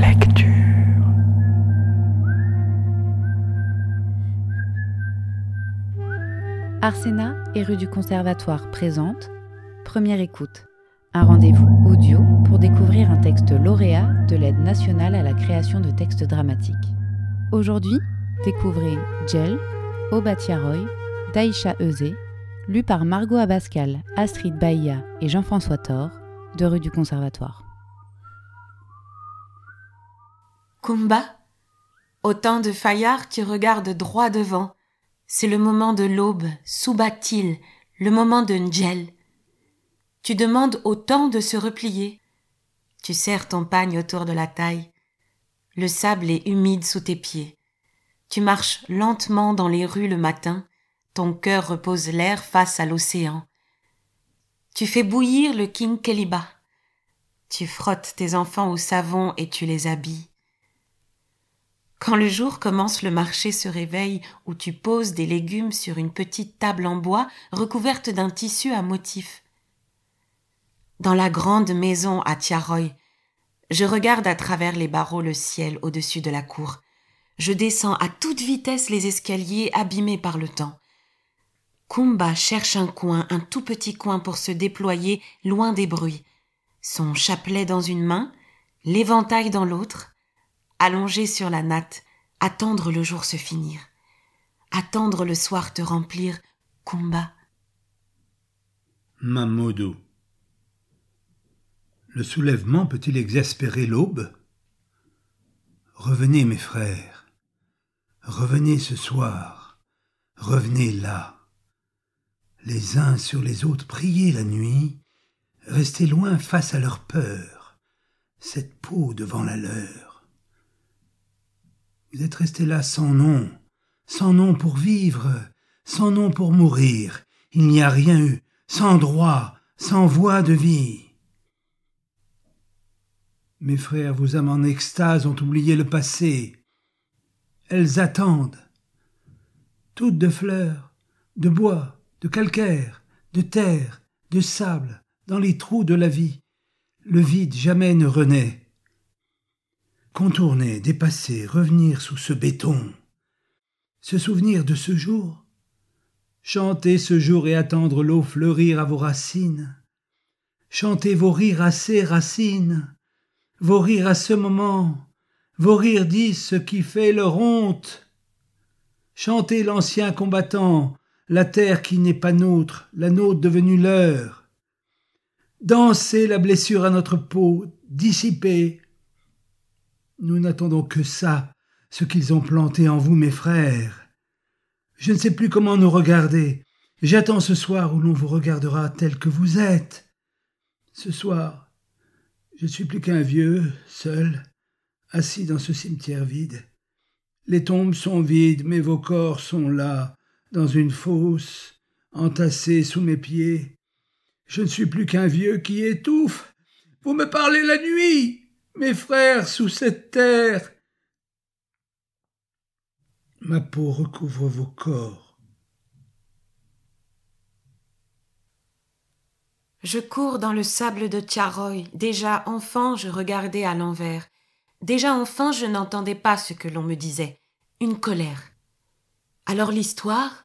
Lecture. Arsena et rue du Conservatoire présente Première écoute, un rendez-vous audio pour découvrir un texte lauréat de l'aide nationale à la création de textes dramatiques. Aujourd'hui, découvrez Gel, Obatia Roy, Daïcha Euzé, lu par Margot Abascal, Astrid Baïa et Jean-François Thor, de rue du Conservatoire. Kumba, autant de faillards qui regardent droit devant. C'est le moment de l'aube, soubat-il, le moment de Ndjel. Tu demandes au temps de se replier. Tu serres ton pagne autour de la taille. Le sable est humide sous tes pieds. Tu marches lentement dans les rues le matin, ton cœur repose l'air face à l'océan. Tu fais bouillir le King Keliba. Tu frottes tes enfants au savon et tu les habilles. Quand le jour commence, le marché se réveille où tu poses des légumes sur une petite table en bois recouverte d'un tissu à motifs. Dans la grande maison à Tiaroy, je regarde à travers les barreaux le ciel au-dessus de la cour. Je descends à toute vitesse les escaliers abîmés par le temps. Kumba cherche un coin, un tout petit coin pour se déployer loin des bruits. Son chapelet dans une main, l'éventail dans l'autre, allongé sur la natte, attendre le jour se finir, attendre le soir te remplir, Kumba. Mamodo. Le soulèvement peut-il exaspérer l'aube? Revenez, mes frères, revenez ce soir, revenez là. Les uns sur les autres priez la nuit, restez loin face à leur peur, cette peau devant la leur. Vous êtes restés là sans nom, sans nom pour vivre, sans nom pour mourir, il n'y a rien eu, sans droit, sans voie de vie. Mes frères, vos âmes en extase ont oublié le passé. Elles attendent, toutes de fleurs, de bois, de calcaire, de terre, de sable, dans les trous de la vie. Le vide jamais ne renaît. Contourner, dépasser, revenir sous ce béton. Se souvenir de ce jour. Chanter ce jour et attendre l'eau fleurir à vos racines. Chanter vos rires à ces racines vos rires à ce moment, vos rires disent ce qui fait leur honte. Chantez l'ancien combattant, la terre qui n'est pas nôtre, la nôtre devenue leur. Dansez la blessure à notre peau, dissipez. Nous n'attendons que ça, ce qu'ils ont planté en vous, mes frères. Je ne sais plus comment nous regarder. J'attends ce soir où l'on vous regardera tel que vous êtes. Ce soir, je suis plus qu'un vieux, seul, assis dans ce cimetière vide. Les tombes sont vides, mais vos corps sont là, dans une fosse, entassés sous mes pieds. Je ne suis plus qu'un vieux qui étouffe. Vous me parlez la nuit, mes frères, sous cette terre. Ma peau recouvre vos corps. Je cours dans le sable de Tcharoy. Déjà enfant, je regardais à l'envers. Déjà enfant, je n'entendais pas ce que l'on me disait. Une colère. Alors l'histoire,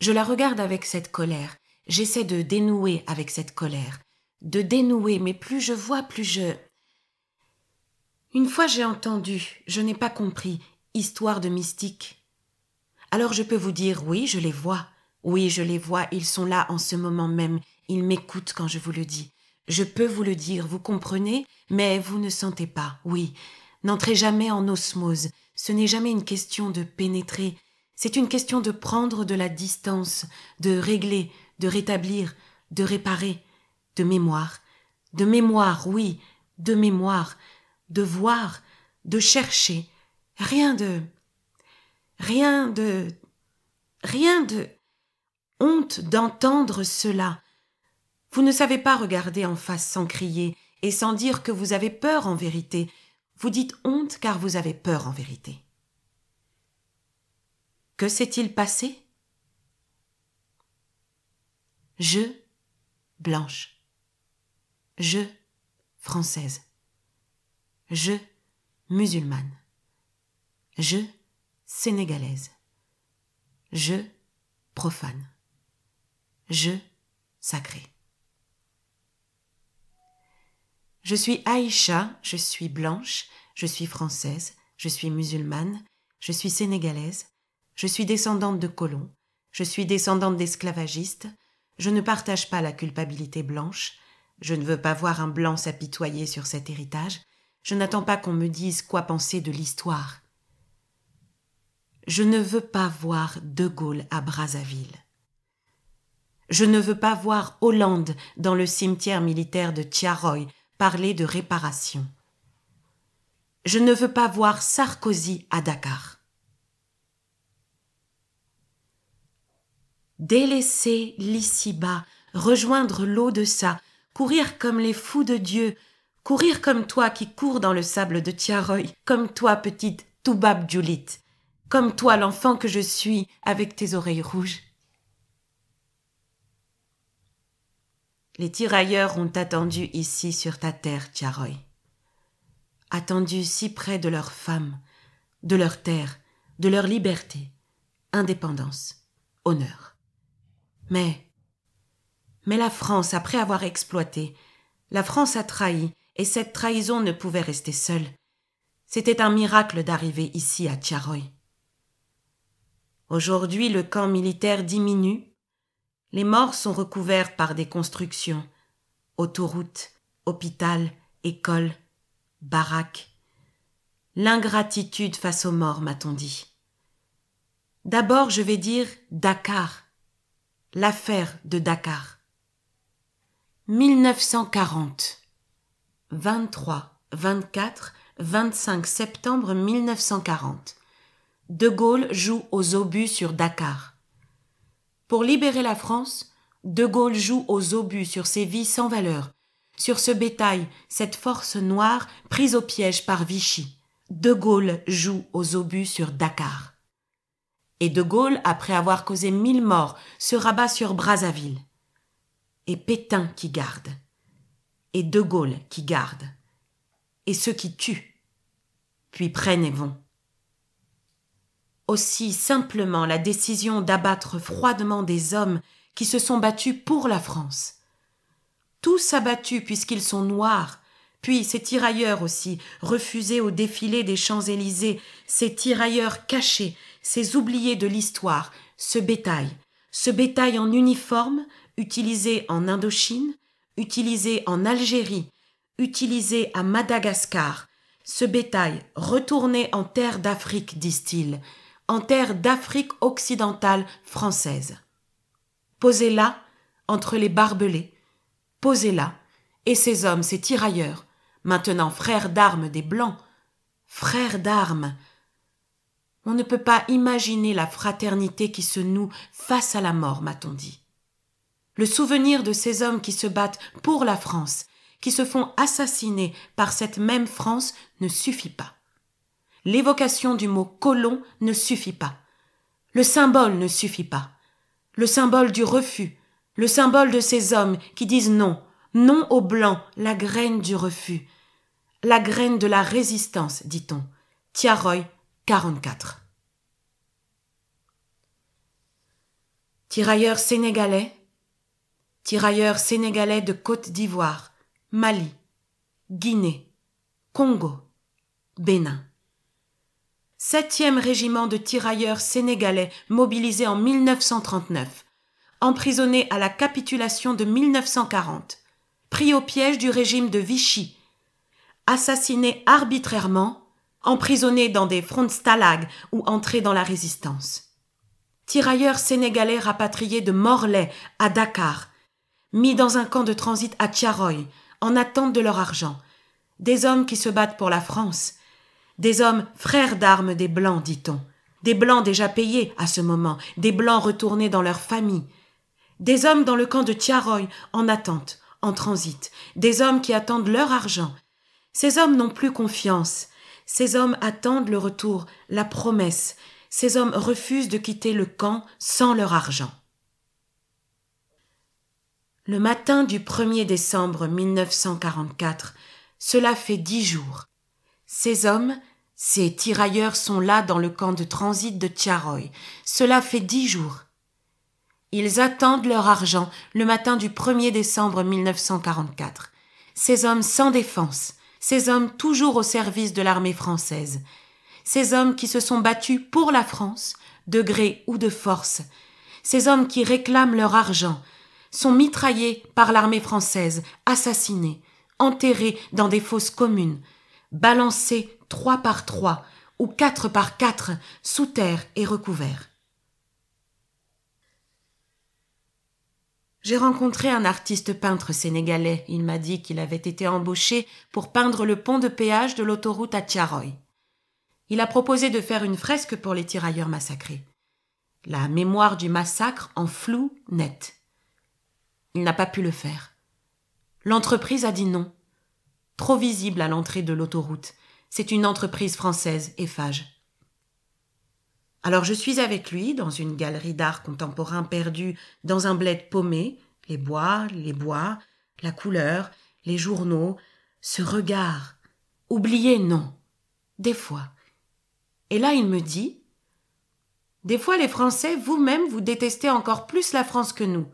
je la regarde avec cette colère. J'essaie de dénouer avec cette colère. De dénouer, mais plus je vois, plus je. Une fois j'ai entendu, je n'ai pas compris, histoire de mystique. Alors je peux vous dire, oui, je les vois. Oui, je les vois, ils sont là en ce moment même, il m'écoute quand je vous le dis. Je peux vous le dire, vous comprenez, mais vous ne sentez pas. Oui, n'entrez jamais en osmose. Ce n'est jamais une question de pénétrer, c'est une question de prendre de la distance, de régler, de rétablir, de réparer, de mémoire. De mémoire, oui, de mémoire, de voir, de chercher. Rien de. Rien de. Rien de. Honte d'entendre cela, vous ne savez pas regarder en face sans crier et sans dire que vous avez peur en vérité. Vous dites honte car vous avez peur en vérité. Que s'est-il passé? Je, blanche. Je, française. Je, musulmane. Je, sénégalaise. Je, profane. Je, sacré. Je suis Aïcha, je suis blanche, je suis française, je suis musulmane, je suis sénégalaise, je suis descendante de colons, je suis descendante d'esclavagistes, je ne partage pas la culpabilité blanche, je ne veux pas voir un blanc s'apitoyer sur cet héritage, je n'attends pas qu'on me dise quoi penser de l'histoire. Je ne veux pas voir De Gaulle à Brazzaville. Je ne veux pas voir Hollande dans le cimetière militaire de Tiaroy parler de réparation. Je ne veux pas voir Sarkozy à Dakar. Délaisser l'ici-bas, rejoindre l'eau de ça, courir comme les fous de Dieu, courir comme toi qui cours dans le sable de Tiaroy, comme toi petite Toubab Julit, comme toi l'enfant que je suis avec tes oreilles rouges. Les tirailleurs ont attendu ici sur ta terre, Tiaroy. Attendu si près de leurs femmes, de leur terre, de leur liberté, indépendance, honneur. Mais, mais la France, après avoir exploité, la France a trahi, et cette trahison ne pouvait rester seule. C'était un miracle d'arriver ici à Tiaroy. Aujourd'hui, le camp militaire diminue, les morts sont recouverts par des constructions, autoroutes, hôpital, écoles, baraques. L'ingratitude face aux morts, m'a-t-on dit. D'abord, je vais dire Dakar, l'affaire de Dakar. 1940. 23, 24, 25 septembre 1940. De Gaulle joue aux obus sur Dakar. Pour libérer la France, De Gaulle joue aux obus sur ces vies sans valeur, sur ce bétail, cette force noire prise au piège par Vichy. De Gaulle joue aux obus sur Dakar. Et De Gaulle, après avoir causé mille morts, se rabat sur Brazzaville. Et Pétain qui garde. Et De Gaulle qui garde. Et ceux qui tuent. Puis prennent et vont aussi simplement la décision d'abattre froidement des hommes qui se sont battus pour la France. Tous abattus puisqu'ils sont noirs, puis ces tirailleurs aussi, refusés au défilé des Champs-Élysées, ces tirailleurs cachés, ces oubliés de l'histoire, ce bétail, ce bétail en uniforme, utilisé en Indochine, utilisé en Algérie, utilisé à Madagascar, ce bétail retourné en terre d'Afrique, disent-ils, en terre d'Afrique occidentale française. Posez là, entre les barbelés, posez là, et ces hommes, ces tirailleurs, maintenant frères d'armes des Blancs, frères d'armes. On ne peut pas imaginer la fraternité qui se noue face à la mort, m'a-t-on dit. Le souvenir de ces hommes qui se battent pour la France, qui se font assassiner par cette même France, ne suffit pas l'évocation du mot colon ne suffit pas. Le symbole ne suffit pas. Le symbole du refus, le symbole de ces hommes qui disent non, non au blanc, la graine du refus, la graine de la résistance, dit-on. Tiaroy, 44. Tirailleurs sénégalais, tirailleurs sénégalais de Côte d'Ivoire, Mali, Guinée, Congo, Bénin. Septième régiment de tirailleurs sénégalais mobilisé en 1939, emprisonné à la capitulation de 1940, pris au piège du régime de Vichy, assassiné arbitrairement, emprisonné dans des frontstalags ou entré dans la résistance. Tirailleurs sénégalais rapatriés de Morlaix à Dakar, mis dans un camp de transit à Tiaroy, en attente de leur argent, des hommes qui se battent pour la France, des hommes frères d'armes des Blancs, dit-on, des Blancs déjà payés à ce moment, des Blancs retournés dans leur famille, des hommes dans le camp de Tiaroy, en attente, en transit, des hommes qui attendent leur argent. Ces hommes n'ont plus confiance, ces hommes attendent le retour, la promesse, ces hommes refusent de quitter le camp sans leur argent. Le matin du 1er décembre 1944, cela fait dix jours, Ces hommes, ces tirailleurs sont là dans le camp de transit de Tcharoy. Cela fait dix jours. Ils attendent leur argent le matin du 1er décembre 1944. Ces hommes sans défense, ces hommes toujours au service de l'armée française, ces hommes qui se sont battus pour la France, de gré ou de force, ces hommes qui réclament leur argent, sont mitraillés par l'armée française, assassinés, enterrés dans des fosses communes, balancés trois par trois ou quatre par quatre sous terre et recouverts. J'ai rencontré un artiste peintre sénégalais. Il m'a dit qu'il avait été embauché pour peindre le pont de péage de l'autoroute à Tiaroy. Il a proposé de faire une fresque pour les tirailleurs massacrés. La mémoire du massacre en flou net. Il n'a pas pu le faire. L'entreprise a dit non. Trop visible à l'entrée de l'autoroute. C'est une entreprise française, Eiffage. Alors je suis avec lui dans une galerie d'art contemporain perdue dans un bled paumé, les bois, les bois, la couleur, les journaux, ce regard. Oublié, non. Des fois. Et là, il me dit Des fois, les Français, vous-même, vous détestez encore plus la France que nous.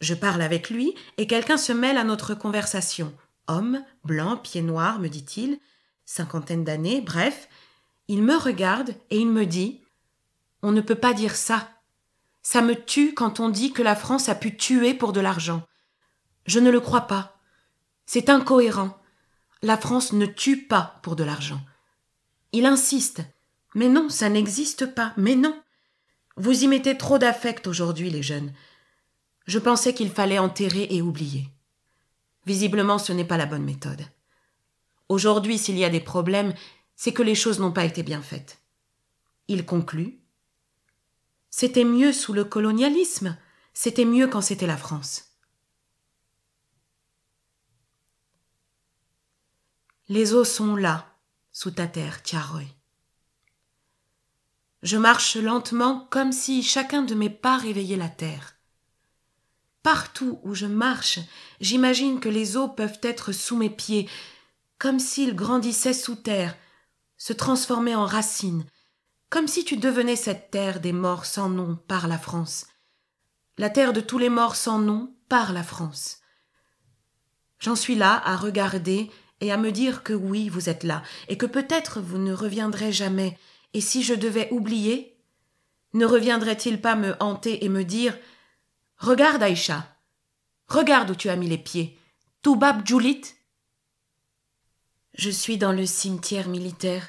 Je parle avec lui, et quelqu'un se mêle à notre conversation. Homme, blanc, pied noir, me dit-il, cinquantaine d'années, bref, il me regarde et il me dit On ne peut pas dire ça. Ça me tue quand on dit que la France a pu tuer pour de l'argent. Je ne le crois pas. C'est incohérent. La France ne tue pas pour de l'argent. Il insiste. Mais non, ça n'existe pas. Mais non. Vous y mettez trop d'affect aujourd'hui, les jeunes. Je pensais qu'il fallait enterrer et oublier. Visiblement, ce n'est pas la bonne méthode. Aujourd'hui, s'il y a des problèmes, c'est que les choses n'ont pas été bien faites. Il conclut C'était mieux sous le colonialisme, c'était mieux quand c'était la France. Les eaux sont là, sous ta terre, Tiaroy. Je marche lentement comme si chacun de mes pas réveillait la terre. Partout où je marche, j'imagine que les eaux peuvent être sous mes pieds, comme s'ils grandissaient sous terre, se transformer en racines, comme si tu devenais cette terre des morts sans nom par la France, la terre de tous les morts sans nom par la France. J'en suis là à regarder et à me dire que oui, vous êtes là, et que peut-être vous ne reviendrez jamais, et si je devais oublier, ne reviendrait-il pas me hanter et me dire Regarde, Aïcha, regarde où tu as mis les pieds, Toubab Julit Je suis dans le cimetière militaire,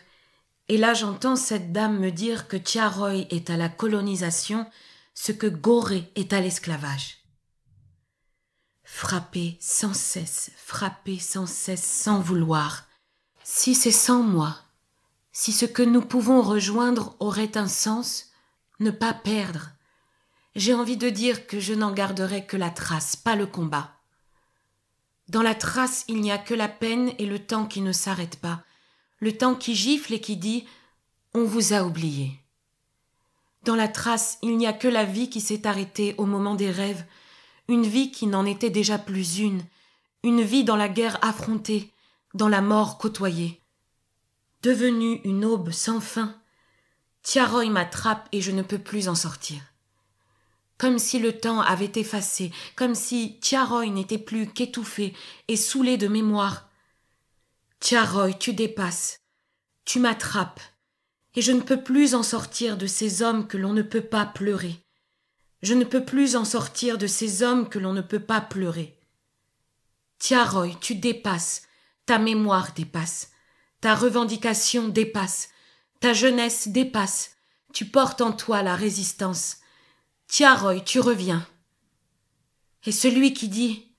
et là j'entends cette dame me dire que Tiaroy est à la colonisation ce que Gorée est à l'esclavage. Frapper sans cesse, frapper sans cesse, sans vouloir. Si c'est sans moi, si ce que nous pouvons rejoindre aurait un sens, ne pas perdre. J'ai envie de dire que je n'en garderai que la trace, pas le combat. Dans la trace, il n'y a que la peine et le temps qui ne s'arrêtent pas, le temps qui gifle et qui dit On vous a oublié. Dans la trace, il n'y a que la vie qui s'est arrêtée au moment des rêves, une vie qui n'en était déjà plus une, une vie dans la guerre affrontée, dans la mort côtoyée. Devenue une aube sans fin, Tiaroy m'attrape et je ne peux plus en sortir. Comme si le temps avait effacé, comme si Tiaroy n'était plus qu'étouffé et saoulé de mémoire, Tiaroy, tu dépasses, tu m'attrapes, et je ne peux plus en sortir de ces hommes que l'on ne peut pas pleurer. Je ne peux plus en sortir de ces hommes que l'on ne peut pas pleurer. Tiaroy, tu dépasses, ta mémoire dépasse, ta revendication dépasse, ta jeunesse dépasse, tu portes en toi la résistance. Tiaroy, tu reviens. Et celui qui dit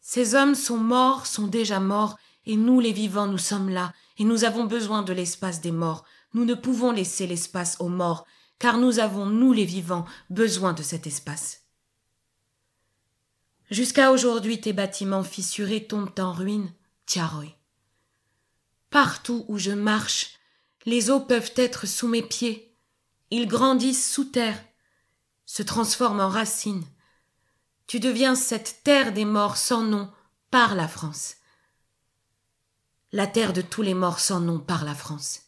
Ces hommes sont morts, sont déjà morts, et nous les vivants, nous sommes là, et nous avons besoin de l'espace des morts. Nous ne pouvons laisser l'espace aux morts, car nous avons, nous les vivants, besoin de cet espace. Jusqu'à aujourd'hui tes bâtiments fissurés tombent en ruine, Tiaroy. Partout où je marche, les eaux peuvent être sous mes pieds. Ils grandissent sous terre, se transforment en racines. Tu deviens cette terre des morts sans nom par la France. La terre de tous les morts sans nom par la France.